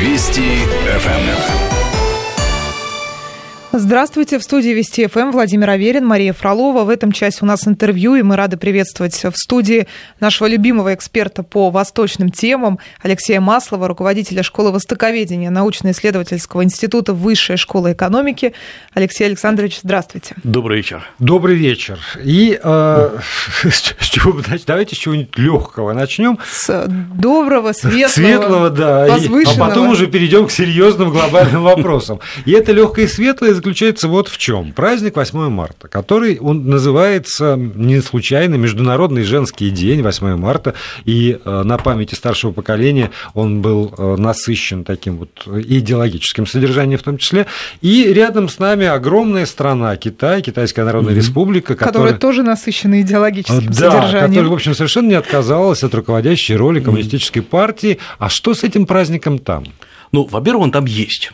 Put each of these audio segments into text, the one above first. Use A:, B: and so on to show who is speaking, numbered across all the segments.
A: Вести ФМ.
B: Здравствуйте, в студии Вести ФМ Владимир Аверин, Мария Фролова. В этом часе у нас интервью, и мы рады приветствовать в студии нашего любимого эксперта по восточным темам Алексея Маслова, руководителя школы востоковедения научно-исследовательского института Высшей школы экономики. Алексей Александрович, здравствуйте.
C: Добрый вечер.
D: Добрый вечер. И э, с чего, давайте с чего-нибудь легкого начнем.
B: С доброго, светлого,
D: светлого, да, и, а потом уже перейдем к серьезным глобальным вопросам. И это легкое и светлое заключается вот в чем. Праздник 8 марта, который он называется не случайно Международный женский день 8 марта, и э, на памяти старшего поколения он был э, насыщен таким вот идеологическим содержанием в том числе. И рядом с нами огромная страна Китай, Китайская Народная mm-hmm. Республика,
B: которая... которая тоже насыщена идеологическим да, содержанием.
D: которая, в общем, совершенно не отказалась от руководящей роли коммунистической партии. А что с этим праздником там?
C: Ну, во-первых, он там есть.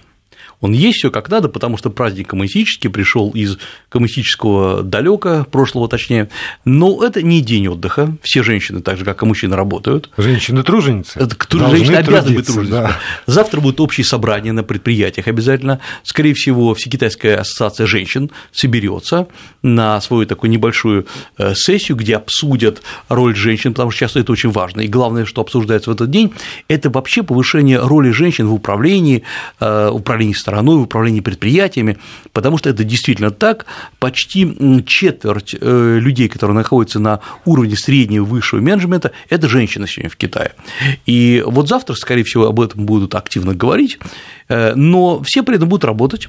C: Он есть все как надо, потому что праздник коммунистический пришел из коммунистического далека, прошлого точнее, но это не день отдыха. Все женщины, так же как и мужчины, работают.
D: Женщины труженицы.
C: Это, женщины обязаны быть труженицами. Да. Завтра будет общее собрание на предприятиях обязательно. Скорее всего, Всекитайская ассоциация женщин соберется на свою такую небольшую э, сессию, где обсудят роль женщин, потому что часто это очень важно. И главное, что обсуждается в этот день, это вообще повышение роли женщин в управлении, э, управлении стороной в управлении предприятиями, потому что это действительно так. Почти четверть э, людей, которые находятся на уровне среднего и высшего менеджмента, это женщины сегодня в Китае. И вот завтра, скорее всего, об этом будут активно говорить, э, но все при этом будут работать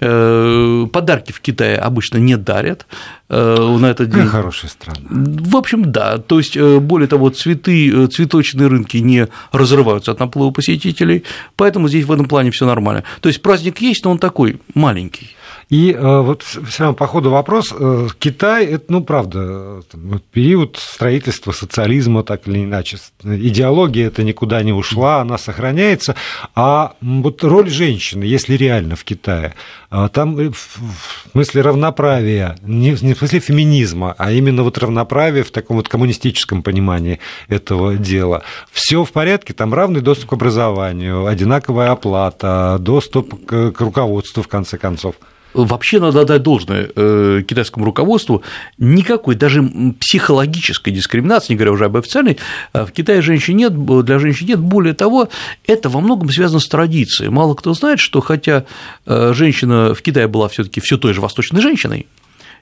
C: подарки в Китае обычно не дарят на этот день.
D: Хорошая страна.
C: В общем, да. То есть, более того, цветы, цветочные рынки не разрываются от наплыва посетителей, поэтому здесь в этом плане все нормально. То есть праздник есть, но он такой маленький.
D: И э, вот все равно по ходу вопрос, э, Китай, это, ну, правда, период строительства социализма, так или иначе, идеология это никуда не ушла, она сохраняется, а вот роль женщины, если реально в Китае, э, там в смысле равноправия, не в смысле феминизма, а именно вот равноправие в таком вот коммунистическом понимании этого дела. Все в порядке, там равный доступ к образованию, одинаковая оплата, доступ к руководству, в конце концов
C: вообще надо отдать должное э, китайскому руководству, никакой даже психологической дискриминации, не говоря уже об официальной, э, в Китае женщин нет, для женщин нет, более того, это во многом связано с традицией. Мало кто знает, что хотя э, женщина в Китае была все таки все той же восточной женщиной,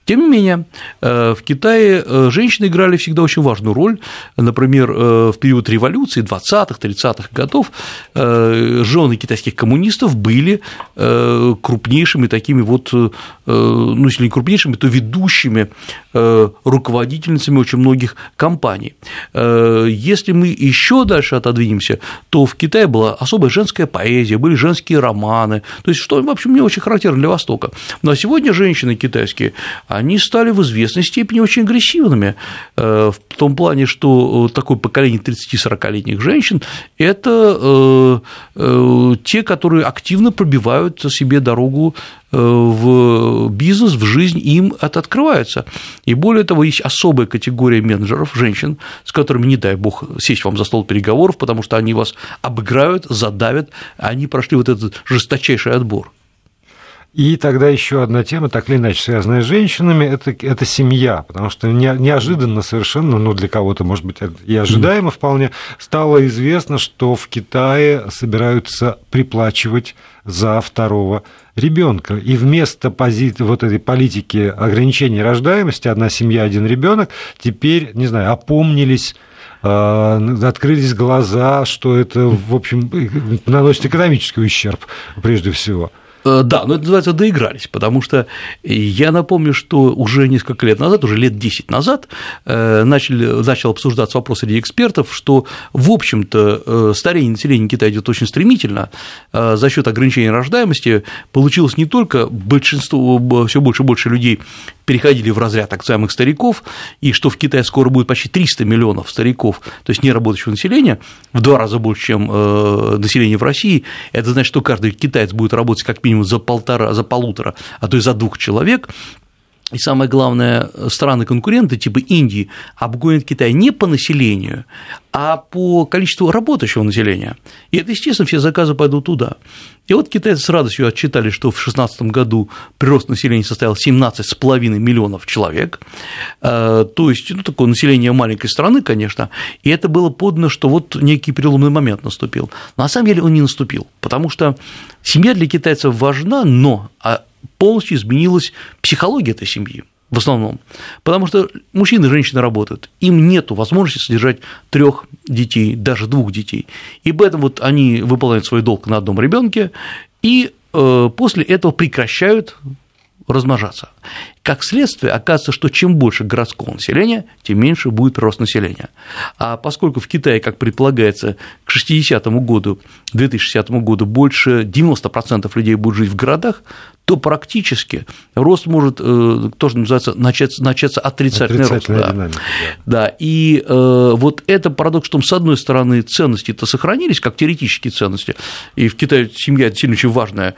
C: тем не менее, э, в Китае э, женщины играли всегда очень важную роль. Например, э, в период революции 20-х, 30-х годов жены китайских коммунистов были крупнейшими такими вот, ну, если не крупнейшими, то ведущими руководительницами очень многих компаний. Если мы еще дальше отодвинемся, то в Китае была особая женская поэзия, были женские романы, то есть что, в общем, не очень характерно для Востока. Но сегодня женщины китайские, они стали в известной степени очень агрессивными, э, в том плане, что э, такое поколение 30-40-летних женщин – это э, те, которые активно пробивают себе дорогу в бизнес, в жизнь, им это открывается. И более того, есть особая категория менеджеров, женщин, с которыми, не дай бог, сесть вам за стол переговоров, потому что они вас обыграют, задавят, они прошли вот этот жесточайший отбор.
D: И тогда еще одна тема, так или иначе связанная с женщинами, это, это семья, потому что не, неожиданно совершенно, ну для кого-то, может быть, и ожидаемо вполне, стало известно, что в Китае собираются приплачивать за второго ребенка. И вместо пози... вот этой политики ограничения рождаемости, одна семья, один ребенок, теперь, не знаю, опомнились э, открылись глаза, что это, в общем, наносит экономический ущерб прежде всего.
C: Э, да, но это называется доигрались, потому что я напомню, что уже несколько лет назад, уже лет 10 назад, э, начали, начал обсуждаться вопрос среди экспертов, что, в общем-то, э, старение населения Китая идет очень стремительно, за счет ограничения рождаемости получилось не только большинство, все больше и больше людей переходили в разряд так называемых стариков, и что в Китае скоро будет почти 300 миллионов стариков, то есть неработающего населения, в два раза больше, чем население в России, это значит, что каждый китаец будет работать как минимум за полтора, за полутора, а то и за двух человек, и самое главное, страны-конкуренты типа Индии обгонят Китай не по населению, а по количеству работающего населения. И это, естественно, все заказы пойдут туда. И вот китайцы с радостью отчитали, что в 2016 году прирост населения составил 17,5 миллионов человек, э, то есть, ну, такое население маленькой страны, конечно, и это было подано, что вот некий переломный момент наступил. Но на самом деле он не наступил, потому что семья для китайцев важна, но а полностью изменилась психология этой семьи в основном, потому что мужчины и женщины работают, им нет возможности содержать трех детей, даже двух детей, и поэтому вот они выполняют свой долг на одном ребенке и э, после этого прекращают размножаться. Как следствие, оказывается, что чем больше городского населения, тем меньше будет рост населения. А поскольку в Китае, как предполагается, к 60 году, 2060 году больше 90% людей будут жить в городах, то практически рост может э, тоже называется начаться, начаться отрицательный, отрицательный рост. Динамика, да. да, и э, вот это парадокс, что с одной стороны ценности-то сохранились, как теоретические ценности, и в Китае семья сильно очень важная,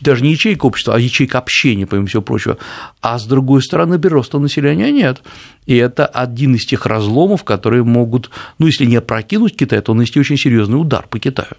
C: даже не ячейка общества, а ячейка общения, помимо всего прочего, а с другой стороны прироста населения нет. И это один из тех разломов, которые могут, ну, если не опрокинуть Китай, то нанести очень серьезный удар по Китаю.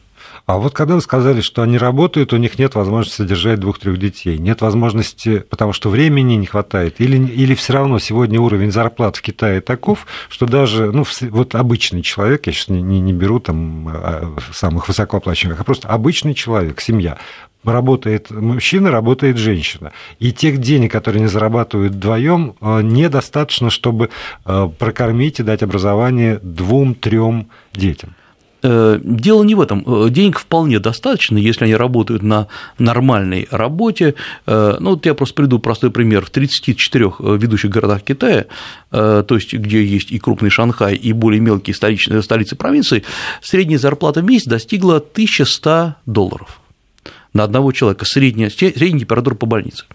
D: А вот когда вы сказали, что они работают, у них нет возможности содержать двух-трех детей, нет возможности, потому что времени не хватает, или, или все равно сегодня уровень зарплат в Китае таков, что даже ну, вот обычный человек, я сейчас не, не, не беру там а, самых высокооплачиваемых, а просто обычный человек, семья, работает мужчина, работает женщина. И тех денег, которые они зарабатывают вдвоем, э, недостаточно, чтобы э, прокормить и дать образование двум-трем детям.
C: Э, дело не в этом. Денег вполне достаточно, если они работают на нормальной работе. Ну, вот я просто приду простой пример. В 34 ведущих городах Китая, то есть где есть и крупный Шанхай, и более мелкие столицы провинции, средняя зарплата в месяц достигла 1100 долларов на одного человека, средняя, средняя температура по больнице.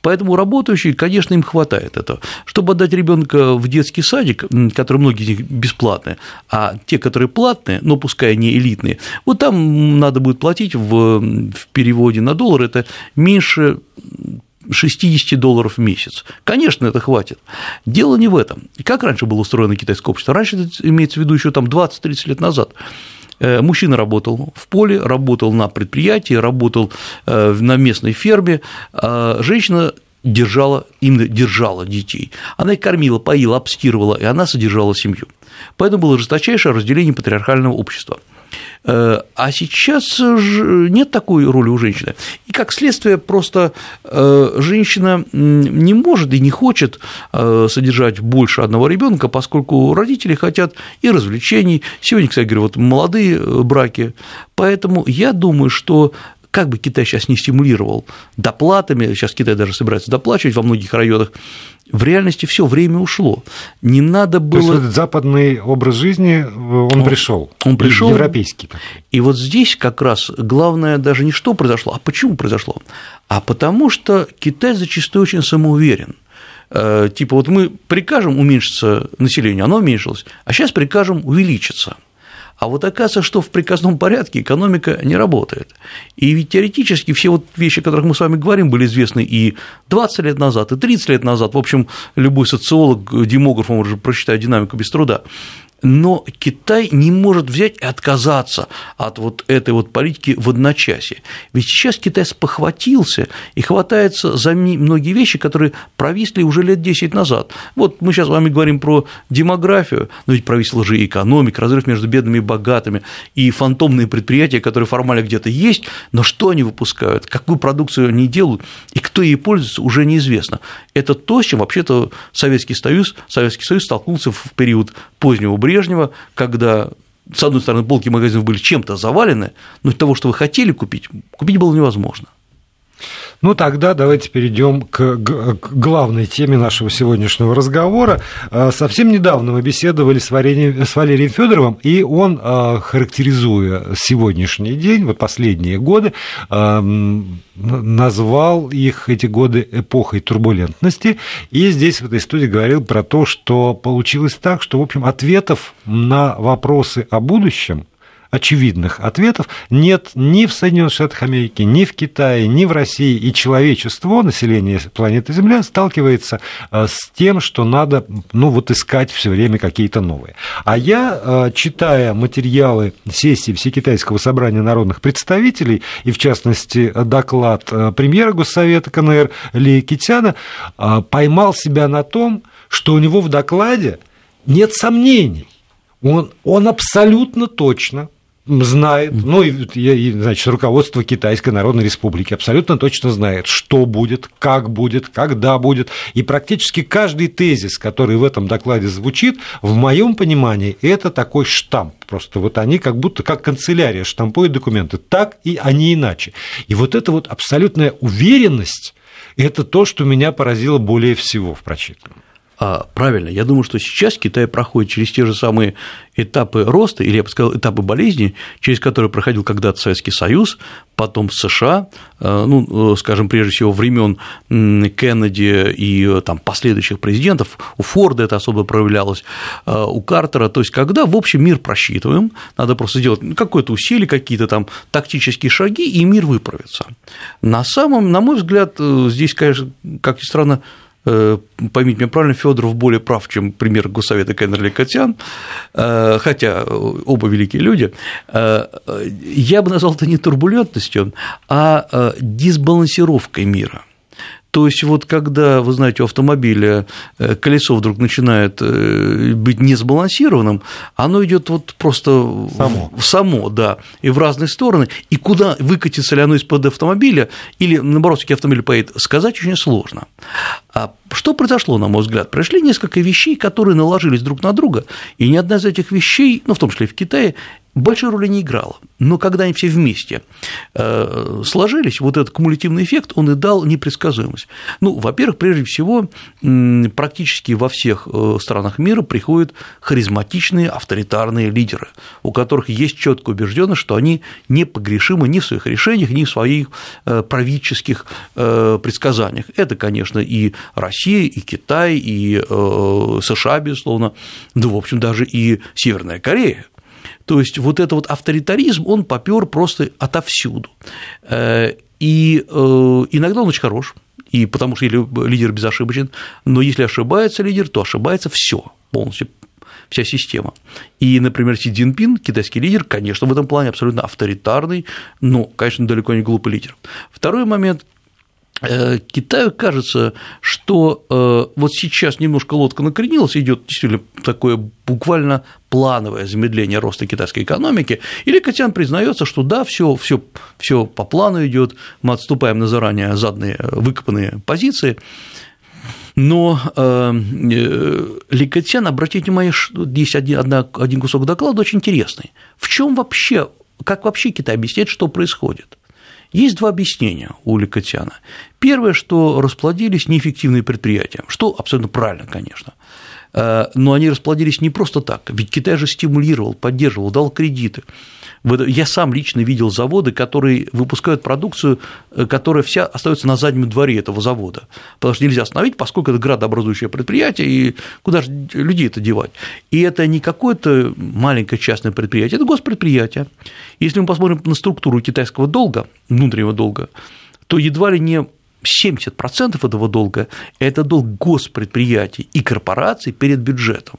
C: Поэтому работающие, конечно, им хватает этого. Чтобы отдать ребенка в детский садик, который многие из них бесплатные, а те, которые платные, но пускай не элитные, вот там надо будет платить в, в переводе на доллар, это меньше 60 долларов в месяц. Конечно, это хватит. Дело не в этом. Как раньше было устроено китайское общество? Раньше это имеется в виду еще там 20-30 лет назад. Э, мужчина работал в поле, работал на предприятии, работал э, на местной ферме, а женщина держала, именно держала детей. Она их кормила, поила, обстирывала, и она содержала семью. Поэтому было жесточайшее разделение патриархального общества – а сейчас нет такой роли у женщины. И как следствие, просто э, женщина не может и не хочет э, содержать больше одного ребенка, поскольку родители хотят и развлечений. Сегодня, кстати говоря, вот молодые браки. Поэтому я думаю, что как бы Китай сейчас не стимулировал доплатами, сейчас Китай даже собирается доплачивать во многих районах, в реальности все время ушло. Не надо было. То
D: есть этот западный образ жизни он, он пришел.
C: Он пришел.
D: Европейский.
C: И вот здесь как раз главное даже не что произошло, а почему произошло, а потому что Китай зачастую очень самоуверен. Э, типа вот мы прикажем уменьшиться население, оно уменьшилось, а сейчас прикажем увеличиться. А вот оказывается, что в приказном порядке экономика не работает. И ведь теоретически все вот вещи, о которых мы с вами говорим, были известны и 20 лет назад, и 30 лет назад. В общем, любой социолог, демограф может прочитать динамику без труда но Китай не может взять и отказаться от вот этой вот политики в одночасье. Ведь сейчас Китай спохватился и хватается за многие вещи, которые провисли уже лет 10 назад. Вот мы сейчас с вами говорим про демографию, но ведь провисла же и экономика, разрыв между бедными и богатыми, и фантомные предприятия, которые формально где-то есть, но что они выпускают, какую продукцию они делают, и кто ей пользуется, уже неизвестно. Это то, с чем вообще-то Советский Союз, Советский Союз столкнулся в период позднего Брежнева, когда с одной стороны, полки магазинов были чем-то завалены, но того, что вы хотели купить, купить было невозможно.
D: Ну, тогда давайте перейдем к, главной теме нашего сегодняшнего разговора. А, совсем недавно мы беседовали с, Валерием, с Валерием Федоровым, и он, а, характеризуя сегодняшний день, вот последние годы, а, назвал их эти годы эпохой турбулентности, и здесь в этой студии говорил про то, что получилось так, что, в общем, ответов на вопросы о будущем очевидных ответов нет ни в Соединенных Штатах Америки, ни в Китае, ни в России. И человечество, население планеты Земля сталкивается э, с тем, что надо ну, вот искать все время какие-то новые. А я, э, читая материалы сессии Всекитайского собрания народных представителей, и в частности доклад э, премьера Госсовета КНР Ли Китяна, поймал себя на том, что у него в докладе нет сомнений. Он, он абсолютно точно знает, ну, и, значит, руководство Китайской Народной Республики абсолютно точно знает, что будет, как будет, когда будет. И практически каждый тезис, который в этом докладе звучит, в моем понимании, это такой штамп. Просто вот они как будто как канцелярия штампуют документы, так и они иначе. И вот эта вот абсолютная уверенность, это то, что меня поразило более всего в прочитанном.
C: А, правильно, я думаю, что сейчас Китай проходит через те же самые этапы роста, или я бы сказал, этапы болезни, через которые проходил когда-то Советский Союз, потом США, а, ну, э, скажем, прежде всего, времен Кеннеди и э, там, последующих президентов, у Форда это особо проявлялось, а, у Картера, то есть, когда, в общем, мир просчитываем, надо просто сделать какое-то усилие, какие-то там тактические шаги, и мир выправится. На самом, на мой взгляд, э, здесь, конечно, как ни странно, поймите меня правильно, Федоров более прав, чем пример Госсовета Кеннерли Котян, э, хотя оба великие люди, э, я бы назвал это не турбулентностью, а дисбалансировкой мира. То есть вот когда, вы знаете, у автомобиля э, колесо вдруг начинает э, быть несбалансированным, оно идет вот просто само. В, само, да, и в разные стороны, и куда выкатится ли оно из-под автомобиля, или наоборот, автомобиль поедет, сказать очень сложно. А что произошло, на мой взгляд? Пришли несколько вещей, которые наложились друг на друга, и ни одна из этих вещей, ну, в том числе и в Китае, большой роли не играла. Но когда они все вместе э, сложились, вот этот кумулятивный эффект, он и дал непредсказуемость. Ну, во-первых, прежде всего, практически во всех э, странах мира приходят харизматичные авторитарные лидеры, у которых есть четкая убежденность, что они непогрешимы ни в своих решениях, ни в своих э, правительских предсказаниях. Это, конечно, и Россия, и Китай, и США, безусловно, ну, в общем, даже и Северная Корея, то есть вот этот вот авторитаризм, он попер просто отовсюду. Э, и э, иногда он очень хорош, и потому что лидер безошибочен, но если ошибается лидер, то ошибается все полностью вся система. И, например, Си Цзиньпин, китайский лидер, конечно, в этом плане абсолютно авторитарный, но, конечно, далеко не глупый лидер. Второй момент Китаю кажется, что э, вот сейчас немножко лодка накренилась, идет действительно такое буквально плановое замедление роста китайской экономики, или Катян признается, что да, все, все, все по плану идет, мы отступаем на заранее заданные выкопанные позиции, но э, э Ликотян, обратите внимание, есть один, один кусок доклада очень интересный. В чем вообще, как вообще Китай объясняет, что происходит? Есть два объяснения у Ликотяна. Первое, что расплодились неэффективные предприятия, что абсолютно правильно, конечно. Э, но они расплодились не просто так, ведь Китай же стимулировал, поддерживал, дал кредиты. Я сам лично видел заводы, которые выпускают продукцию, э, которая вся остается на заднем дворе этого завода, потому что нельзя остановить, поскольку это градообразующее предприятие, и куда же людей это девать? И это не какое-то маленькое частное предприятие, это госпредприятие. Если мы посмотрим на структуру китайского долга, внутреннего долга, то едва ли не 70% этого долга – это долг госпредприятий и корпораций перед бюджетом.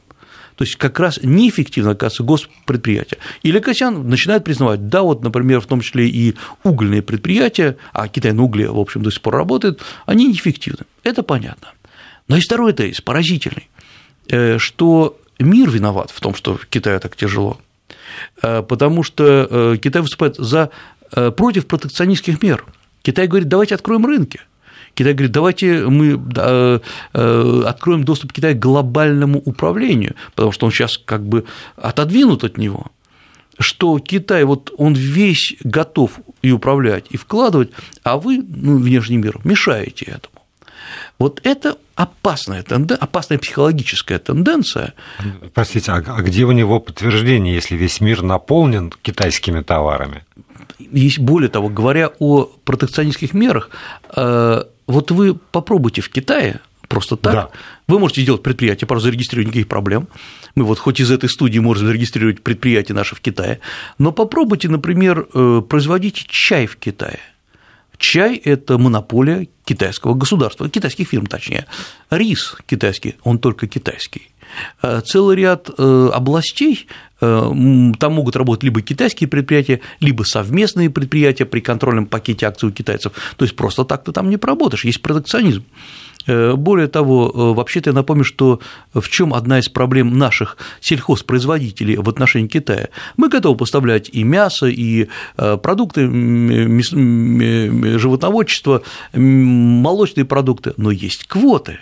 C: То есть как раз неэффективно, оказывается, госпредприятия. Или Косян начинает признавать, да, вот, например, в том числе и угольные предприятия, а Китай на угле, в общем, до сих пор работает, они неэффективны. Это понятно. Но есть второй тезис, поразительный, э, что мир виноват в том, что в Китае так тяжело, э, потому что э, Китай выступает за, против протекционистских мер. Китай говорит, давайте откроем рынки. Китай говорит, давайте мы э, э, откроем доступ Китая к глобальному управлению, потому что он сейчас как бы отодвинут от него что Китай, вот он весь готов и управлять, и вкладывать, а вы, ну, внешний мир, мешаете этому. Вот это опасная, тенденция, опасная психологическая тенденция.
D: Простите, а где у него подтверждение, если весь мир наполнен китайскими товарами?
C: Есть более того, говоря о протекционистских мерах, э, вот вы попробуйте в Китае Просто так.
D: Да.
C: Вы можете сделать предприятие, просто зарегистрировать никаких проблем. Мы вот хоть из этой студии можем зарегистрировать предприятие наше в Китае, но попробуйте, например, э, производить чай в Китае. Чай – это монополия китайского государства, китайских фирм точнее. Рис китайский, он только китайский. Э, целый ряд э, областей, там могут работать либо китайские предприятия, либо совместные предприятия при контрольном пакете акций у китайцев. То есть просто так ты там не поработаешь, есть протекционизм. Э, более того, э, вообще-то я напомню, что в чем одна из проблем наших сельхозпроизводителей в отношении Китая. Мы готовы поставлять и мясо, и э, продукты животноводчества, молочные продукты, но есть квоты.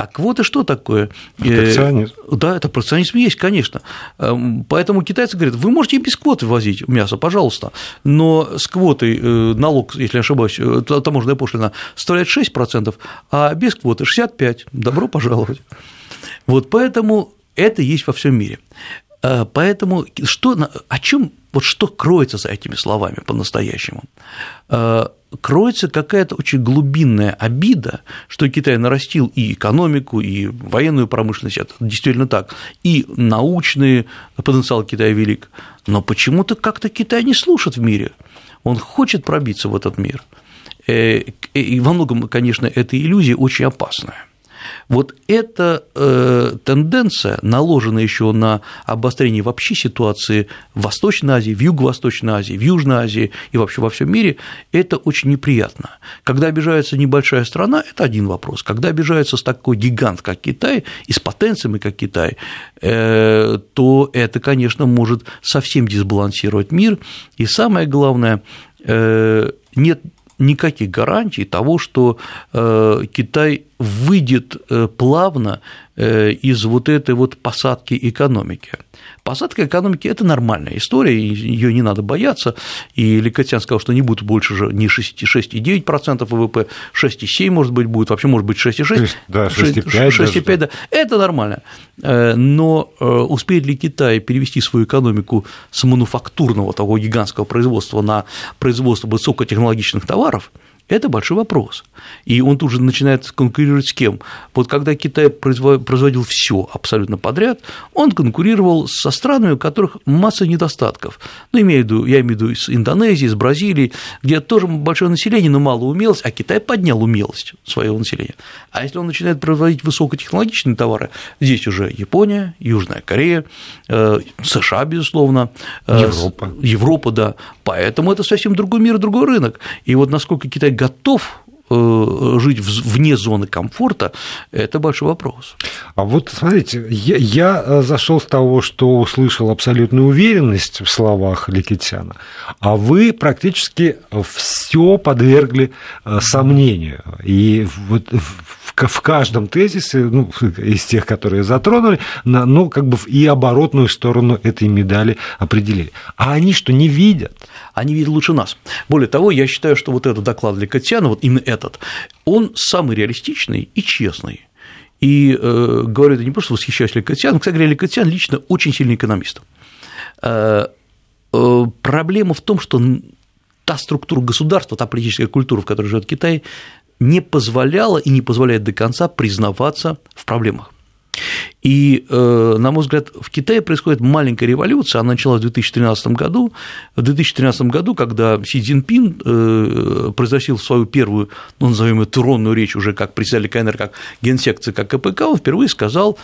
C: А квоты что такое?
D: Протекционизм.
C: Да, это протекционизм есть, конечно. Эм, поэтому китайцы говорят, вы можете и без квоты возить мясо, пожалуйста, но с квотой э, налог, если не ошибаюсь, э, таможенная пошлина составляет 6%, а без квоты 65%. Добро пожаловать. Вот поэтому это есть во всем мире. Э, поэтому что, о чем, вот что кроется за этими словами по-настоящему? кроется какая-то очень глубинная обида, что Китай нарастил и экономику, и военную промышленность, это действительно так, и научный потенциал Китая велик, но почему-то как-то Китай не слушает в мире, он хочет пробиться в этот мир. Э, и во многом, конечно, эта иллюзия очень опасная. Вот эта э, тенденция, наложенная еще на обострение вообще ситуации в Восточной Азии, в Юго-Восточной Азии, в Южной Азии и вообще во всем мире, это очень неприятно. Когда обижается небольшая страна, это один вопрос. Когда обижается такой гигант, как Китай, и с потенциями, как Китай, э, то это, конечно, может совсем дисбалансировать мир. И самое главное, э, нет никаких гарантий того, что э, Китай выйдет э, плавно э, из вот этой вот посадки экономики. Посадка экономики – это нормальная история, ее не надо бояться, и Ликотян сказал, что не будет больше же не 6,9% ВВП, 6,7, может быть, будет, вообще может быть 6,6,
D: да, 6,5, 6,5
C: да. это нормально. Но успеет ли Китай перевести свою экономику с мануфактурного того гигантского производства на производство высокотехнологичных товаров – это большой вопрос. И он тут же начинает конкурировать с кем? Вот когда Китай производил все абсолютно подряд, он конкурировал со странами, у которых масса недостатков. Ну, имею в виду, я имею в виду с Индонезией, с Бразилией, где тоже большое население, но мало умелость, а Китай поднял умелость своего населения. А если он начинает производить высокотехнологичные товары, здесь уже Япония, Южная Корея, э, США, безусловно,
D: э, Европа.
C: Европа, да. Поэтому это совсем другой мир, другой рынок. И вот насколько Китай готов жить вне зоны комфорта, это большой вопрос.
D: А вот смотрите, я, я э, зашел с того, что услышал абсолютную уверенность в словах Ликитяна, а вы практически все подвергли э, сомнению. И вот в каждом тезисе, ну, из тех, которые затронули, ну, как бы и оборотную сторону этой медали определили. А они что, не видят?
C: они видят лучше нас. Более того, я считаю, что вот этот доклад для Катяна, вот именно этот, он самый реалистичный и честный. И э, говорю это не просто восхищаюсь Лекотян, кстати говоря, Лекотян лично очень сильный экономист. Э, э, проблема в том, что та структура государства, та политическая культура, в которой живет Китай, не позволяла и не позволяет до конца признаваться в проблемах. И, э, на мой взгляд, в Китае происходит маленькая революция, она началась в 2013 году. В 2013 году, когда Си Цзиньпин э, произносил свою первую, ну, назовем ее тронную речь уже как председатель КНР, как генсекции, как КПК, он впервые сказал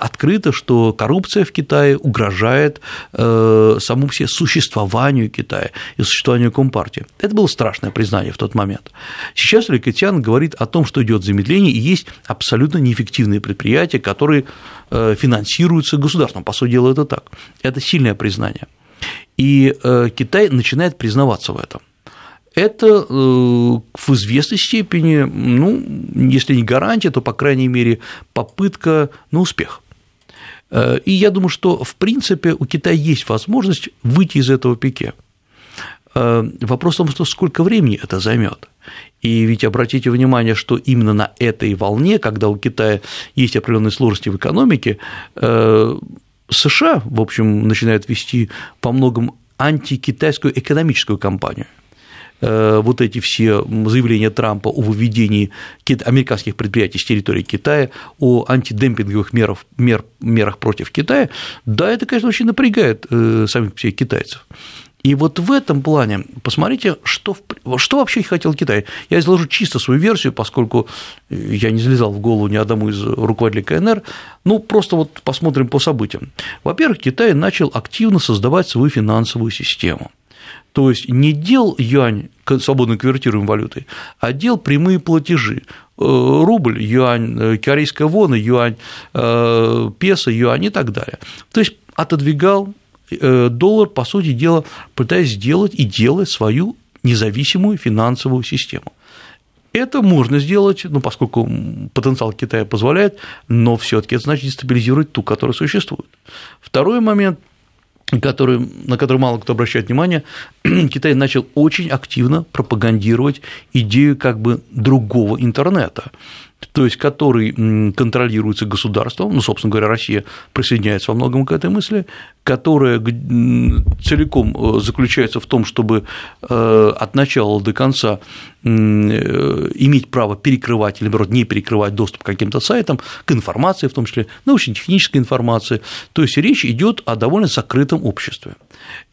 C: открыто, что коррупция в Китае угрожает э, самому себе существованию Китая и существованию Компартии. Это было страшное признание в тот момент. Сейчас Ликотян говорит о том, что идет замедление, и есть абсолютно неэффективные предприятия, которые э, финансируются государством. По сути дела, это так. Это сильное признание. И Китай начинает признаваться в этом это э, в известной степени, ну, если не гарантия, то, по крайней мере, попытка на успех. Э, и я думаю, что, в принципе, у Китая есть возможность выйти из этого пике. Э, вопрос в том, что сколько времени это займет. И ведь обратите внимание, что именно на этой волне, когда у Китая есть определенные сложности в экономике, США, в общем, начинают вести по многом антикитайскую экономическую кампанию. Э, вот эти все заявления Трампа о выведении американских предприятий с территории Китая, о антидемпинговых мерах, мер, мерах против Китая, да, это, конечно, очень напрягает э, самих всех китайцев. И вот в этом плане посмотрите, что, что вообще хотел Китай. Я изложу чисто свою версию, поскольку я не залезал в голову ни одному из руководителей КНР. Ну, просто вот посмотрим по событиям. Во-первых, Китай начал активно создавать свою финансовую систему. То есть не дел юань свободно конвертируемой валютой, а дел прямые платежи. Э, рубль, юань, э, корейская вона, юань, э, песо, юань и так далее. То есть отодвигал доллар, по сути дела, пытаясь сделать и делать свою независимую финансовую систему. Это можно сделать, ну, поскольку потенциал Китая позволяет, но все таки это значит дестабилизировать ту, которая существует. Второй момент, который, на который мало кто обращает внимание, Китай начал очень активно пропагандировать идею как бы другого интернета то есть который контролируется государством, ну, собственно говоря, Россия присоединяется во многом к этой мысли, которая целиком э, заключается в том, чтобы э, от начала до конца э, иметь право перекрывать или, наоборот, не перекрывать доступ к каким-то сайтам, к информации в том числе, научно-технической информации. То есть речь идет о довольно закрытом обществе.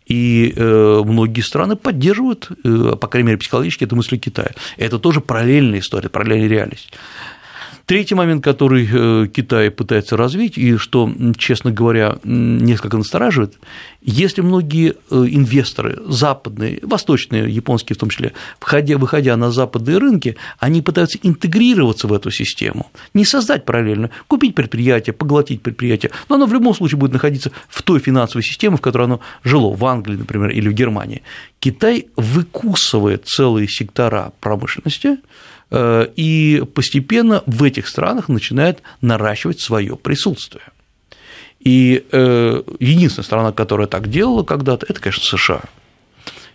C: И многие страны поддерживают, по крайней мере, психологически эту мысль Китая. Это тоже параллельная история, параллельная реальность. Третий момент, который э, Китай пытается развить, и что, честно говоря, несколько настораживает, если многие э, инвесторы, западные, восточные, японские в том числе, входя, выходя на западные рынки, они пытаются интегрироваться в эту систему, не создать параллельно, купить предприятие, поглотить предприятие, но оно в любом случае будет находиться в той финансовой системе, в которой оно жило, в Англии, например, или в Германии. Китай выкусывает целые сектора промышленности, и постепенно в этих странах начинает наращивать свое присутствие. И э, единственная страна, которая так делала когда-то, это, конечно, США.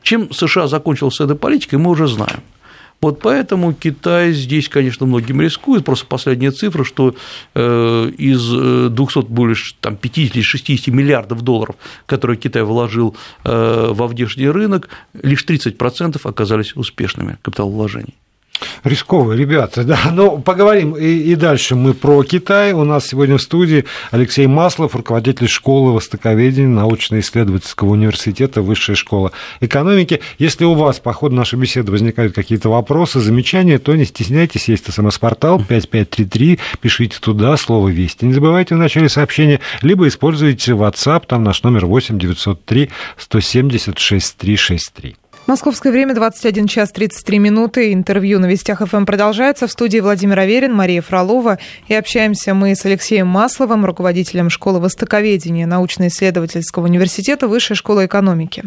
C: Чем США закончилась с этой политикой, мы уже знаем. Вот поэтому Китай здесь, конечно, многим рискует. Просто последняя цифра, что э, из 200 больше там, 50-60 миллиардов долларов, которые Китай вложил во внешний рынок, лишь 30% оказались успешными капиталовложений.
D: Рисковые ребята, да. Но поговорим и, и дальше мы про Китай. У нас сегодня в студии Алексей Маслов, руководитель школы востоковедения научно-исследовательского университета Высшая школа экономики. Если у вас по ходу нашей беседы возникают какие-то вопросы, замечания, то не стесняйтесь, есть смс-портал 5533, пишите туда слово «Вести». Не забывайте в начале сообщения, либо используйте WhatsApp, там наш номер 8 903 170 6363.
B: Московское время 21 час 33 минуты. Интервью на Вестях ФМ продолжается. В студии Владимир Аверин, Мария Фролова. И общаемся мы с Алексеем Масловым, руководителем школы востоковедения научно-исследовательского университета Высшей школы экономики.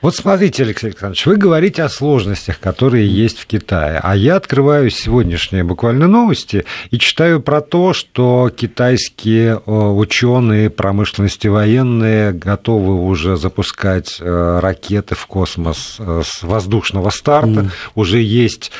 D: Вот смотрите, Алексей Александрович, вы говорите о сложностях, которые есть в Китае. А я открываю сегодняшние буквально новости и читаю про то, что китайские э, ученые промышленности военные готовы уже запускать э, ракеты в космос с воздушного старта, mm. уже есть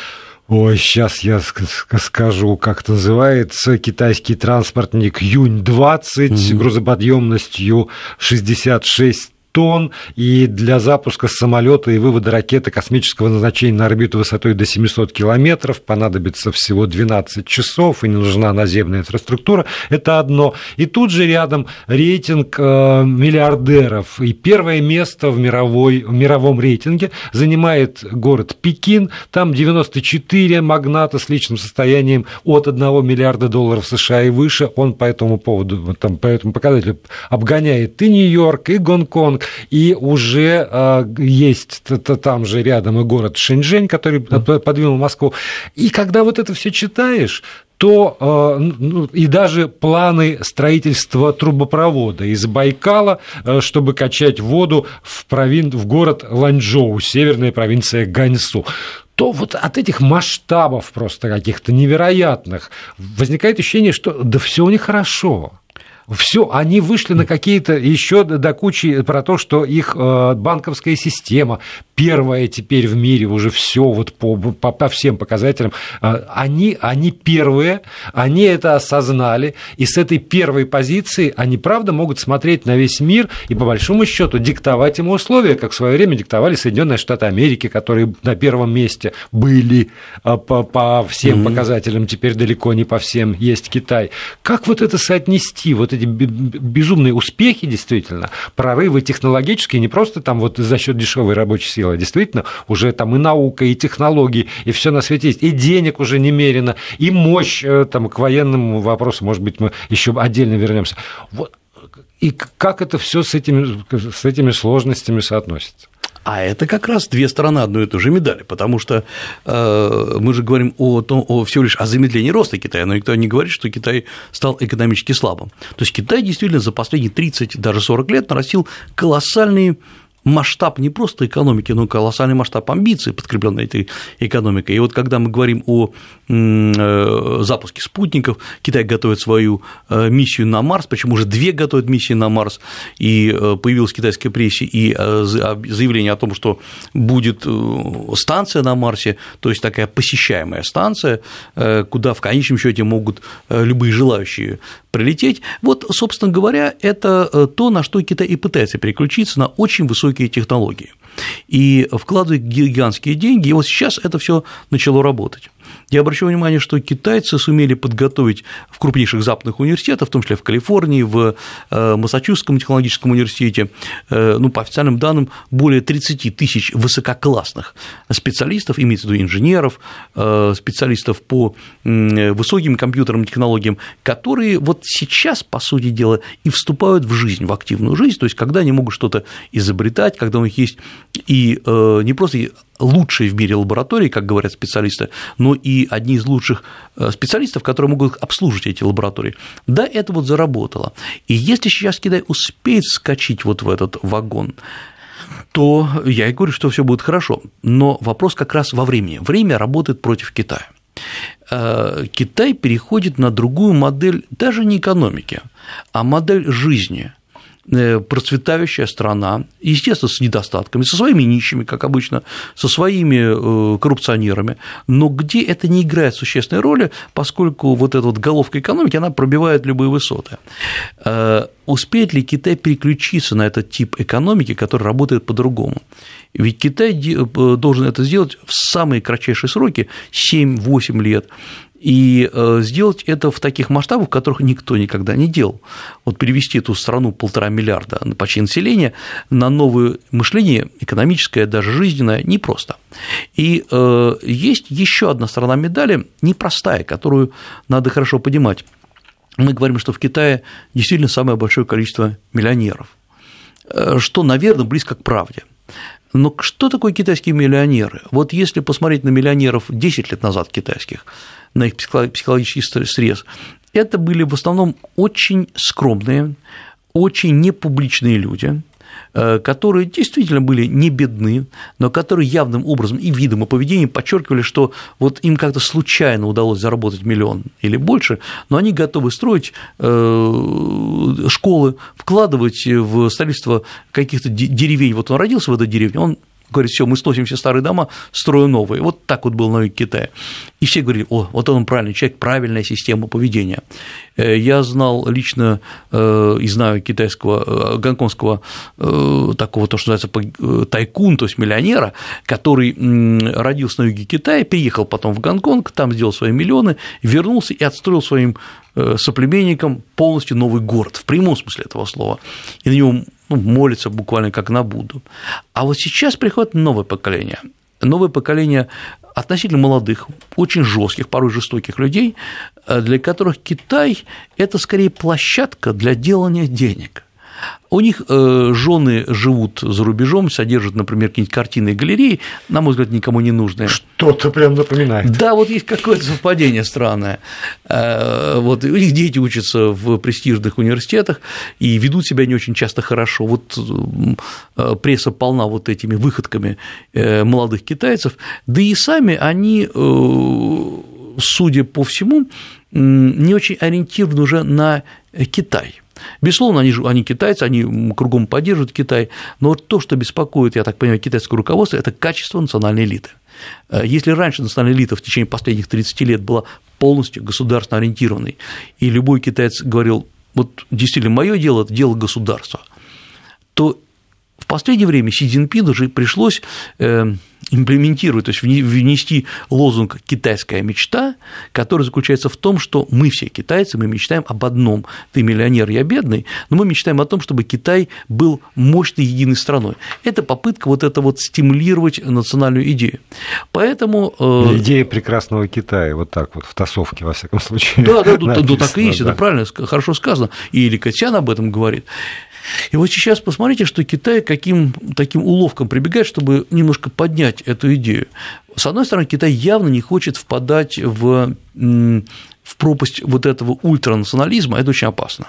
D: Ой, сейчас я скажу, как это называется, китайский транспортник Юнь-20 mm-hmm. грузоподъемностью 66 тонн, и для запуска самолета и вывода ракеты космического назначения на орбиту высотой до 700 километров понадобится всего 12 часов, и не нужна наземная инфраструктура. Это одно. И тут же рядом рейтинг э, миллиардеров. И первое место в, мировой, в мировом рейтинге занимает город Пекин. Там 94 магната с личным состоянием от 1 миллиарда долларов США и выше. Он по этому поводу, там, по этому показателю обгоняет и Нью-Йорк, и Гонконг, и уже а, есть там же рядом и город Шэньчжэнь, который подвинул Москву. И когда вот это все читаешь, то а, ну, и даже планы строительства трубопровода из Байкала, а, чтобы качать воду в, провин... в город Ланчжоу, северная провинция Ганьсу, то вот от этих масштабов просто каких-то невероятных возникает ощущение, что да все у них хорошо. Все, они вышли на какие-то еще до кучи про то, что их э, банковская система первая теперь в мире уже все вот по, по, по всем показателям. Э, они, они первые, они это осознали, и с этой первой позиции они, правда, могут смотреть на весь мир и, по большому счету, диктовать ему условия, как в свое время диктовали Соединенные Штаты Америки, которые на первом месте были э, по, по всем mm-hmm. показателям, теперь далеко не по всем есть Китай. Как вот это соотнести? Вот эти безумные успехи, действительно, прорывы технологические, не просто там вот за счет дешевой рабочей силы, а действительно уже там и наука, и технологии, и все на свете есть, и денег уже немерено, и мощь э, там к военному вопросу, может быть, мы еще отдельно вернемся. Вот. И как это все с этими, с этими сложностями соотносится?
C: А это как раз две стороны одной и той же медали, потому что э, мы же говорим о, том, о всего лишь о замедлении роста Китая, но никто не говорит, что Китай стал экономически слабым. То есть Китай действительно за последние 30, даже 40 лет нарастил колоссальные масштаб не просто экономики, но колоссальный масштаб амбиций, подкрепленный этой экономикой. И вот когда мы говорим о э, запуске спутников, Китай готовит свою э, миссию на Марс, причем уже две готовят миссии на Марс, и э, появилась китайская прессе и заявление о том, что будет станция на Марсе, то есть такая посещаемая станция, куда в конечном счете могут любые желающие прилететь. Вот, собственно говоря, это то, на что Китай и пытается переключиться на очень высокие технологии. И вкладывать гигантские деньги, и вот сейчас это все начало работать. Я обращу внимание, что китайцы сумели подготовить в крупнейших западных университетах, в том числе в Калифорнии, в э, Массачусетском технологическом университете, э, ну, по официальным данным, более 30 тысяч высококлассных специалистов, имеется в виду инженеров, э, специалистов по высоким компьютерным технологиям, которые вот сейчас, по сути дела, и вступают в жизнь, в активную жизнь, то есть когда они могут что-то изобретать, когда у них есть и не просто лучшие в мире лаборатории, как говорят специалисты, но и одни из лучших э, специалистов, которые могут обслуживать эти лаборатории. Да, это вот заработало. И если сейчас Китай успеет скачать вот в этот вагон, то я и говорю, что все будет хорошо. Но вопрос как раз во времени. Время работает против Китая. Э, Китай переходит на другую модель даже не экономики, а модель жизни – процветающая страна, естественно, с недостатками, со своими нищими, как обычно, со своими э, коррупционерами, но где это не играет существенной роли, поскольку вот эта вот головка экономики, она пробивает любые высоты. Э, успеет ли Китай переключиться на этот тип экономики, который работает по-другому? Ведь Китай должен это сделать в самые кратчайшие сроки, 7-8 лет, и э, сделать это в таких масштабах, которых никто никогда не делал. Вот перевести эту страну полтора миллиарда почти населения на новое мышление, экономическое, даже жизненное, непросто. И э, есть еще одна сторона медали, непростая, которую надо хорошо понимать. Мы говорим, что в Китае действительно самое большое количество миллионеров, э, что, наверное, близко к правде. Но что такое китайские миллионеры? Вот если посмотреть на миллионеров 10 лет назад китайских, на их психологический срез, это были в основном очень скромные, очень непубличные люди, э, которые действительно были не бедны, но которые явным образом и видом, и поведением подчеркивали, что вот им как-то случайно удалось заработать миллион или больше, но они готовы строить э, школы, вкладывать в строительство каких-то деревень. Вот он родился в этой деревне, он говорит, все, мы сносим все старые дома, строим новые. Вот так вот был на юге Китая. И все говорили, о, вот он правильный человек, правильная система поведения. Э, я знал лично э, и знаю китайского, э, гонконгского такого, то, что называется, тайкун, то есть миллионера, который родился на юге Китая, переехал потом в Гонконг, там сделал свои миллионы, вернулся и отстроил своим соплеменникам полностью новый город, в прямом смысле этого слова. И на него ну, молятся буквально как на Будду. А вот сейчас приходит новое поколение. Новое поколение относительно молодых, очень жестких, порой жестоких людей, для которых Китай – это скорее площадка для делания денег – у них э, жены живут за рубежом, содержат, например, какие-нибудь картины и галереи, на мой взгляд, никому не нужные.
D: Что-то прям напоминает.
C: Да, вот есть какое-то совпадение странное. Э, вот у них дети учатся в престижных университетах и ведут себя не очень часто хорошо. Вот э, пресса полна вот этими выходками молодых китайцев, да и сами они, судя по всему, не очень ориентированы уже на Китай. Безусловно, они, они китайцы, они кругом поддерживают Китай, но то, что беспокоит, я так понимаю, китайское руководство, это качество национальной элиты. Э, если раньше национальная элита в течение последних 30 лет была полностью государственно ориентированной, и любой китаец говорил, вот действительно, мое дело – это дело государства, то последнее время Си Цзиньпину уже пришлось э, имплементировать, то есть внести лозунг «китайская мечта», который заключается в том, что мы все китайцы, мы мечтаем об одном – ты миллионер, я бедный, но мы мечтаем о том, чтобы Китай был мощной единой страной. Это попытка вот это вот стимулировать национальную идею. Поэтому…
D: Э, Идея прекрасного Китая, вот так вот, в тасовке, во всяком случае.
C: Да, да, да, да так и есть, да. это правильно, хорошо сказано, и Или Катян об этом говорит. И вот сейчас посмотрите, что Китай каким таким уловком прибегает, чтобы немножко поднять эту идею. С одной стороны, Китай явно не хочет впадать в, в пропасть вот этого ультранационализма, это очень опасно.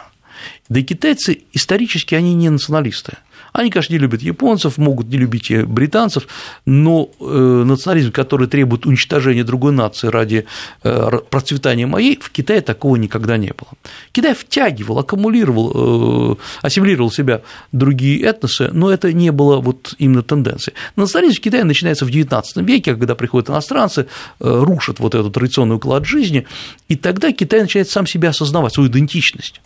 C: Да и китайцы исторически они не националисты. Они, конечно, не любят японцев, могут не любить британцев, но э, национализм, который требует уничтожения другой нации ради э, процветания моей, в Китае такого никогда не было. Китай втягивал, аккумулировал, э, ассимилировал в себя другие этносы, но это не было вот именно тенденцией. Национализм в Китае начинается в XIX веке, когда приходят иностранцы, рушат вот этот традиционный уклад жизни, и тогда Китай начинает сам себя осознавать, свою идентичность.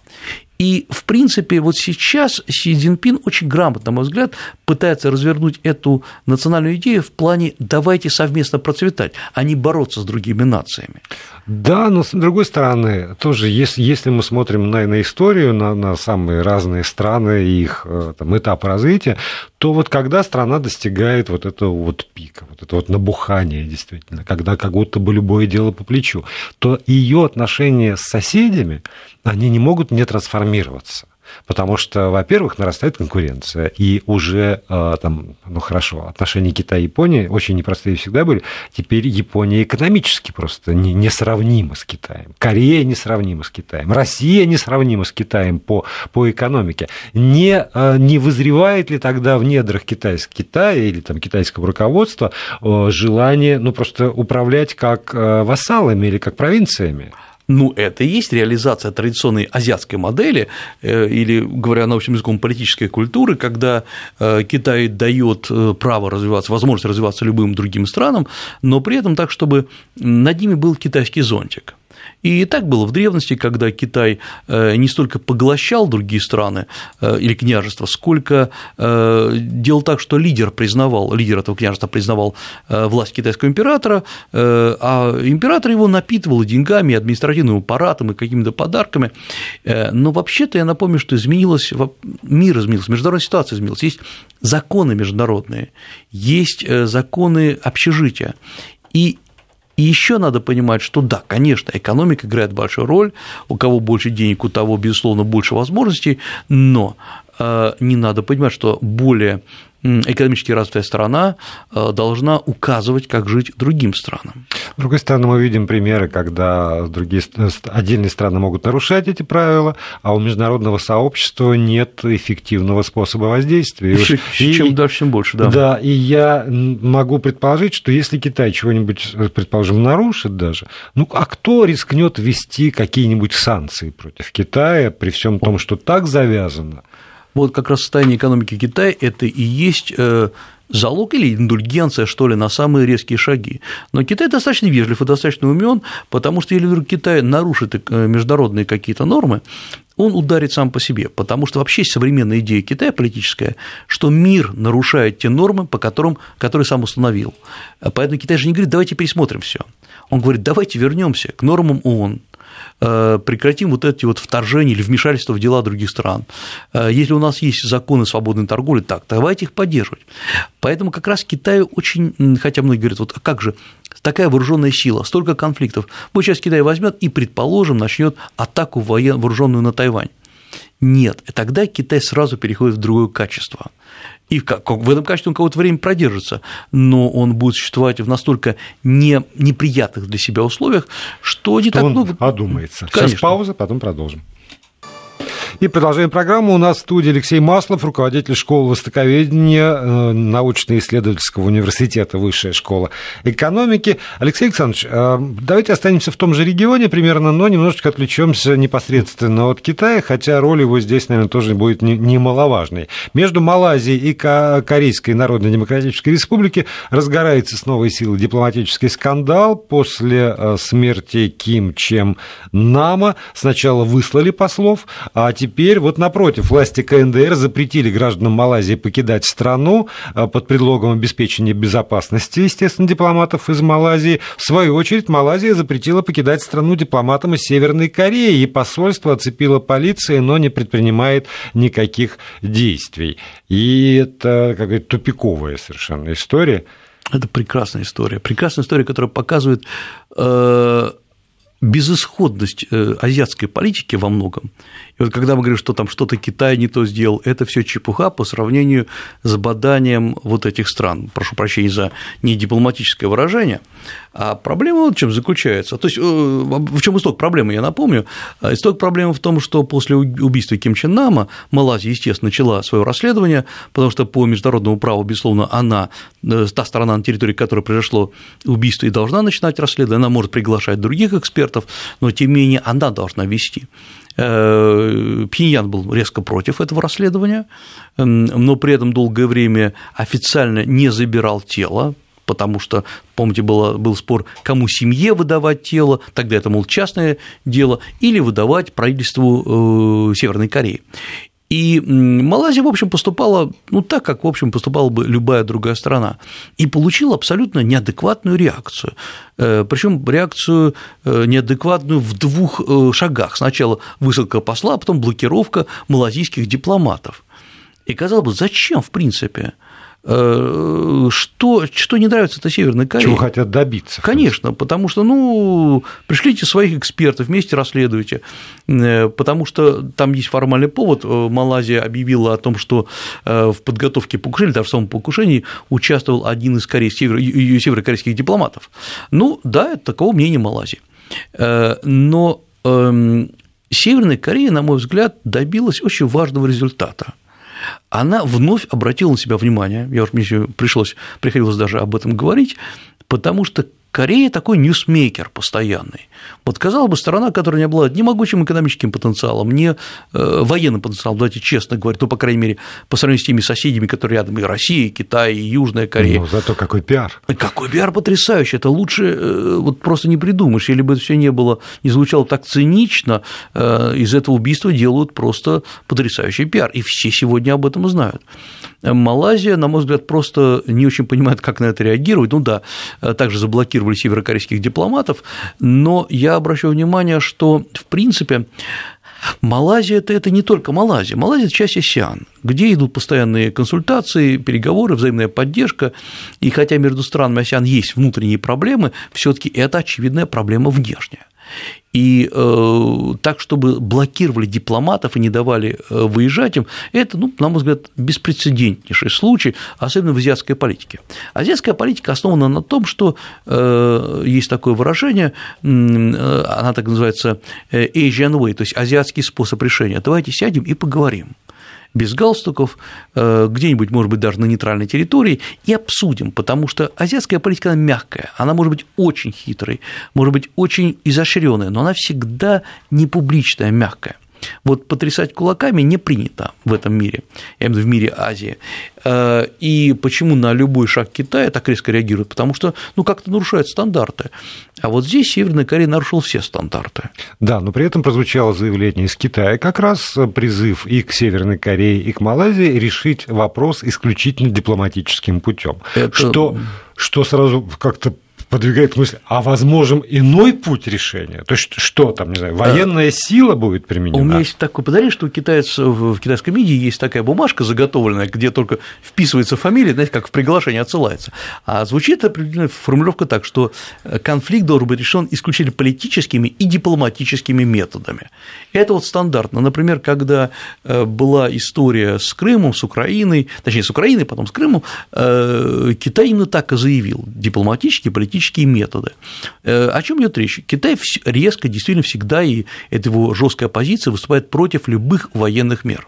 C: И, в принципе, вот сейчас Си Цзиньпин очень грамотно, на мой взгляд, пытается развернуть эту национальную идею в плане «давайте совместно процветать», а не бороться с другими нациями.
D: Да, но с другой стороны, тоже, если, если мы смотрим на, на историю, на, на самые разные страны и их э, там, этап развития, то вот когда страна достигает вот этого вот пика, вот это вот набухание действительно, когда как будто бы любое дело по плечу, то ее отношения с соседями, они не могут не трансформироваться. Потому что, во-первых, нарастает конкуренция, и уже э, там, ну хорошо, отношения Китая и Японии очень непростые всегда были. Теперь Япония экономически просто не, несравнима с Китаем. Корея несравнима с Китаем. Россия несравнима с Китаем по, по экономике. Не, э, не вызревает ли тогда в недрах Китайского Китая или там, китайского руководства э, желание ну, просто управлять как вассалами или как провинциями?
C: Ну, это и есть реализация традиционной азиатской модели, э, или, говоря научным языком, политической культуры, когда э, Китай дает э, право развиваться, возможность развиваться любым другим странам, но при этом так, чтобы над ними был китайский зонтик. И так было в древности, когда Китай э, не столько поглощал другие страны э, или княжества, сколько э, делал так, что лидер признавал, лидер этого княжества признавал власть китайского императора, а император его напитывал деньгами, административным аппаратом и какими-то подарками. Но вообще-то я напомню, что изменилось, мир изменился, международная ситуация изменилась, есть законы международные, есть законы общежития, и и еще надо понимать, что да, конечно, экономика играет большую роль, у кого больше денег, у того, безусловно, больше возможностей, но э, не надо понимать, что более экономически развитая страна э, должна указывать, как жить другим странам.
D: С другой стороны, мы видим примеры, когда другие, отдельные страны могут нарушать эти правила, а у международного сообщества нет эффективного способа воздействия.
C: И, чем дальше, тем больше, да.
D: Да, и я могу предположить, что если Китай чего-нибудь, предположим, нарушит даже, ну а кто рискнет ввести какие-нибудь санкции против Китая при всем том, что так завязано?
C: Вот как раз состояние экономики Китая – это и есть э, залог или индульгенция, что ли, на самые резкие шаги. Но Китай достаточно вежлив и достаточно умен, потому что если вдруг Китай нарушит э, международные какие-то нормы, он ударит сам по себе, потому что вообще современная идея Китая политическая, что мир нарушает те нормы, по которым, которые сам установил. Поэтому Китай же не говорит, давайте пересмотрим все. Он говорит, давайте вернемся к нормам ООН, прекратим вот эти вот вторжения или вмешательства в дела других стран. Э, если у нас есть законы свободной торговли, так, давайте их поддерживать. Поэтому как раз Китаю очень, хотя многие говорят, вот а как же такая вооруженная сила, столько конфликтов. Вот сейчас Китай возьмет и, предположим, начнет атаку вооруженную на Тайвань. Нет, тогда Китай сразу переходит в другое качество. И в этом качестве он какое-то время продержится, но он будет существовать в настолько не, неприятных для себя условиях, что не
D: что
C: так
D: много. Он одумается. Конечно. Сейчас
C: пауза, потом продолжим.
D: И продолжаем программу. У нас в студии Алексей Маслов, руководитель школы востоковедения э, научно-исследовательского университета Высшая школа экономики. Алексей Александрович, э, давайте останемся в том же регионе примерно, но немножечко отвлечемся непосредственно от Китая, хотя роль его здесь, наверное, тоже будет немаловажной. Между Малайзией и Корейской Народно-Демократической Республики разгорается с новой силой дипломатический скандал после э, смерти Ким Чем Нама. Сначала выслали послов, а теперь вот напротив, власти КНДР запретили гражданам Малайзии покидать страну а, под предлогом обеспечения безопасности, естественно, дипломатов из Малайзии. В свою очередь, Малайзия запретила покидать страну дипломатам из Северной Кореи, и посольство оцепило полиция, но не предпринимает никаких действий. И это какая-то тупиковая совершенно история.
C: Это прекрасная история. Прекрасная история, которая показывает э, безысходность э, азиатской политики во многом. И вот когда мы говорим, что там что-то Китай не то сделал, это все чепуха по сравнению с баданием вот этих стран. Прошу прощения за недипломатическое выражение. А проблема вот в чем заключается. То есть, э, в чем исток проблемы, я напомню. А исток проблемы в том, что после убийства Ким Чен Нама Малайзия, естественно, начала свое расследование, потому что по международному праву, безусловно, она, э, та сторона, на территории которой произошло убийство, и должна начинать расследование, она может приглашать других экспертов, но тем не менее она должна вести. Э, Пхеньян был резко против этого расследования, но при этом долгое время официально не забирал тело, потому что, помните, было, был спор, кому семье выдавать тело, тогда это, мол, частное дело, или выдавать правительству э, Северной Кореи. И Малайзия, в общем, поступала ну, так, как, в общем, поступала бы любая другая страна, и получила абсолютно неадекватную реакцию. Э, Причем реакцию э, неадекватную в двух э, шагах. Сначала высылка посла, а потом блокировка малазийских дипломатов. И казалось бы, зачем, в принципе? Э, что, что не нравится это Северной Корее.
D: Чего хотят добиться.
C: Конечно, потому что, ну, пришлите своих экспертов, вместе расследуйте, э, потому что там есть формальный повод. Э, Малайзия объявила о том, что в подготовке покушения, даже в самом покушении участвовал один из корейских, северокорейских дипломатов. Ну, да, это такого мнения Малайзии. Но эм, Северная Корея, на мой взгляд, добилась очень важного результата – она вновь обратила на себя внимание, я уж мне пришлось, приходилось даже об этом говорить, потому что Корея такой ньюсмейкер постоянный. Казалось бы, страна, которая не обладает ни могучим экономическим потенциалом, ни э, военным потенциалом, давайте честно говорить, ну, по крайней мере, по сравнению с теми соседями, которые рядом, и Россия, и Китай, и Южная Корея. Ну,
D: зато какой пиар.
C: Какой пиар потрясающий, это лучше э, вот просто не придумаешь, если бы это все не было, не звучало так цинично, э, из этого убийства делают просто потрясающий пиар, и все сегодня об этом знают. Малайзия, на мой взгляд, просто не очень понимает, как на это реагировать. Ну да, также заблокировали северокорейских дипломатов, но я обращаю внимание, что, в принципе, Малайзия это, это не только Малайзия. Малайзия – это часть АСИАН, где идут постоянные консультации, переговоры, взаимная поддержка. И хотя между странами АСИАН есть внутренние проблемы, все таки это очевидная проблема внешняя. И э, так, чтобы блокировали дипломатов и не давали э, выезжать им, это, ну, на мой взгляд, беспрецедентнейший случай, особенно в азиатской политике. Азиатская политика основана на том, что э, есть такое выражение, э, она так называется э, Asian way, то есть азиатский способ решения. Давайте сядем и поговорим без галстуков, э, где-нибудь, может быть, даже на нейтральной территории, и обсудим, потому что азиатская политика, она мягкая, она может быть очень хитрой, может быть очень изощренная, но она всегда не публичная, мягкая. Вот потрясать кулаками не принято в этом мире, я имею в виду в мире Азии. Э, и почему на любой шаг Китая так резко реагируют? Потому что ну, как-то нарушают стандарты. А вот здесь Северная Корея нарушила все стандарты.
D: Да, но при этом прозвучало заявление из Китая, как раз призыв и к Северной Корее, и к Малайзии решить вопрос исключительно дипломатическим путем. Это... Что, что сразу как-то подвигает мысль, а возможен иной путь решения? То есть что там, не знаю, военная сила будет применена?
C: У меня есть такой подарок, что у китайцев в китайском МИДе есть такая бумажка заготовленная, где только вписывается фамилия, знаете, как в приглашении отсылается. А звучит определенная формулировка так, что конфликт должен быть решен исключительно политическими и дипломатическими методами. Это вот стандартно. Например, когда э, была история с Крымом, с Украиной, точнее, с Украиной, потом с Крымом, э, Китай именно так и заявил – дипломатически, политически дипломатические методы. Э, о чем идет речь? Китай резко, действительно всегда, и это его жесткая позиция, выступает против любых военных мер.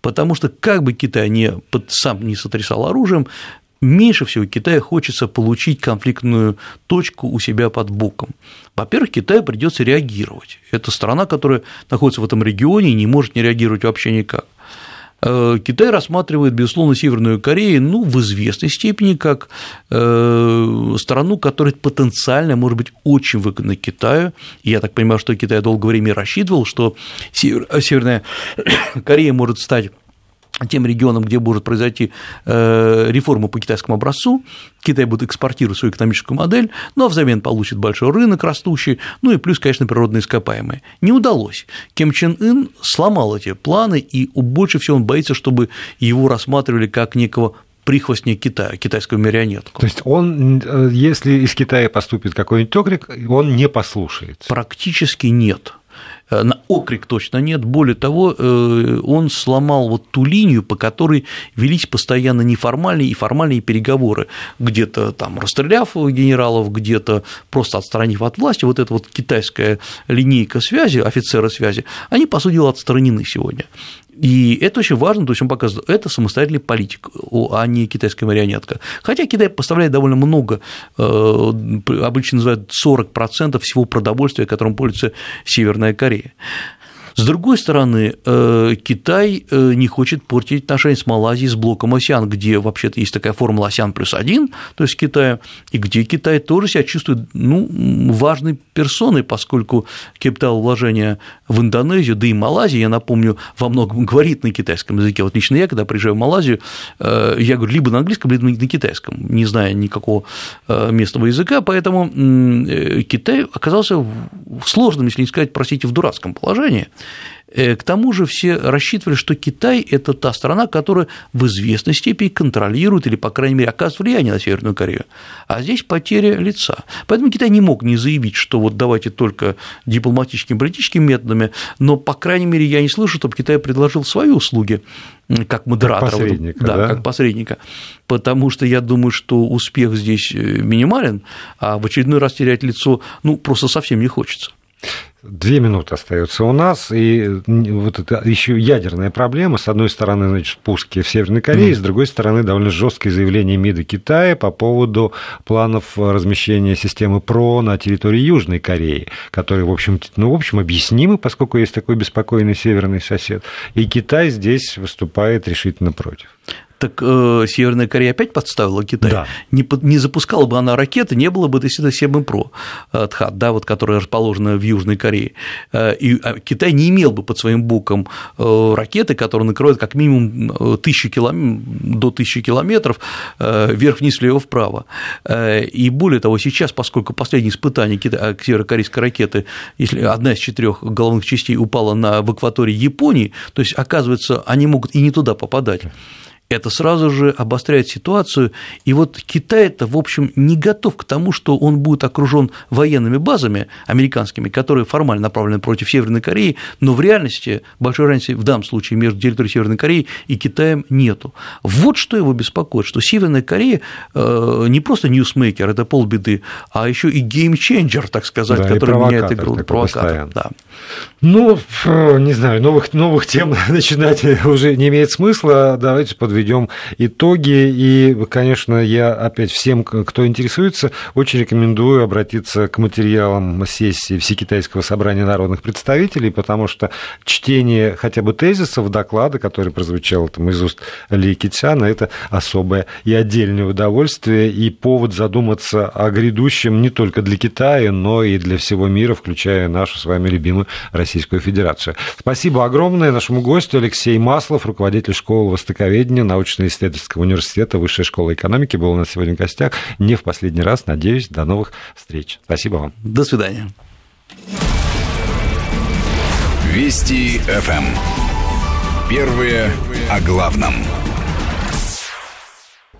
C: Потому что как бы Китай не, сам не сотрясал оружием, меньше всего Китаю хочется получить конфликтную точку у себя под боком. Во-первых, Китаю придется реагировать. Это страна, которая находится в этом регионе и не может не реагировать вообще никак. Э, Китай рассматривает, безусловно, Северную Корею ну, в известной степени как э, страну, которая потенциально может быть очень выгодна Китаю. Я так понимаю, что Китай долгое время рассчитывал, что Северная Корея может стать тем регионам, где может произойти э, реформа по китайскому образцу, Китай будет экспортировать свою экономическую модель, но взамен получит большой рынок растущий, ну и плюс, конечно, природные ископаемые. Не удалось. Ким Чен Ын сломал эти планы, и больше всего он боится, чтобы его рассматривали как некого прихвостник Китая, китайскую марионетку.
D: То есть он, э, если из Китая поступит какой-нибудь окрик, он не послушается?
C: Практически нет. Э, на окрик точно нет. Более того, э, он сломал вот ту линию, по которой велись постоянно неформальные и формальные переговоры, где-то там расстреляв генералов, где-то просто отстранив от власти, вот эта вот китайская линейка связи, офицеры связи, они, по сути дела, отстранены сегодня. И это очень важно, то есть он показывает, это самостоятельный политик, а не китайская марионетка. Хотя Китай поставляет довольно много, э, обычно называют 40% всего продовольствия, которым пользуется Северная Корея. С другой стороны, э, Китай э, не хочет портить отношения с Малайзией, с блоком АСИАН, где вообще-то есть такая формула АСИАН плюс один, то есть Китая, и где Китай тоже себя чувствует ну, важной персоной, поскольку капитал вложения в Индонезию, да и Малайзию, я напомню, во многом говорит на китайском языке. Вот лично я, когда приезжаю в Малайзию, э, я говорю либо на английском, либо на китайском, не зная никакого местного языка, поэтому Китай оказался в сложном, если не сказать, простите, в дурацком положении. Э, к тому же все рассчитывали, что Китай – это та страна, которая в известной степени контролирует или, по крайней мере, оказывает влияние на Северную Корею. А здесь потеря лица. Поэтому Китай не мог не заявить, что вот давайте только дипломатическими, политическими методами, но, по крайней мере, я не слышу, чтобы Китай предложил свои услуги как модератора. Как
D: посредника,
C: да, да, как посредника. Потому что я думаю, что успех здесь э, минимален, а в очередной раз терять лицо ну, просто совсем не хочется.
D: Две минуты остается у нас, и вот это еще ядерная проблема. С одной стороны, значит, пуски в Северной Корее, mm. с другой стороны, довольно жесткие заявления МИДа Китая по поводу планов размещения системы ПРО на территории Южной Кореи, которые, в общем, ну, в общем, объяснимы, поскольку есть такой беспокойный северный сосед. И Китай здесь выступает решительно против
C: так э, Северная Корея опять подставила Китай. Да. Не, не запускала бы она ракеты, не было бы действительно 7 про э, Тхат, да, вот, которая расположена в Южной Корее. Э, и а, Китай не имел бы под своим боком э, ракеты, которые накрывают как минимум тысячу километров, до тысячи километров вверх-вниз, влево-вправо. И более того, сейчас, поскольку последнее испытание северокорейской ракеты, если одна из четырех головных частей упала на, в акватории Японии, то есть, оказывается, они могут и не туда попадать это сразу же обостряет ситуацию. И вот Китай-то, в общем, не готов к тому, что он будет окружен военными базами американскими, которые формально направлены против Северной Кореи, но в реальности большой разницы в данном случае между территорией Северной Кореи и Китаем нету. Вот что его беспокоит, что Северная Корея э, не просто ньюсмейкер, это полбеды, а еще и game changer, так сказать, да, который меняет игру.
D: Провокатор. Да. Ну, не знаю, новых, новых тем начинать уже не имеет смысла. Давайте подведем итоги. И, конечно, я опять всем, кто интересуется, очень рекомендую обратиться к материалам сессии Всекитайского собрания народных представителей, потому что чтение хотя бы тезисов доклада, который прозвучал там из уст Ли Китяна, это особое и отдельное удовольствие, и повод задуматься о грядущем не только для Китая, но и для всего мира, включая нашу с вами любимую Российскую Федерацию. Спасибо огромное нашему гостю Алексей Маслов, руководитель школы востоковедения научно-исследовательского университета Высшей школы экономики, был у нас сегодня в гостях. Не в последний раз, надеюсь, до новых встреч. Спасибо вам.
C: До свидания.
A: Вести ФМ. Первые о главном.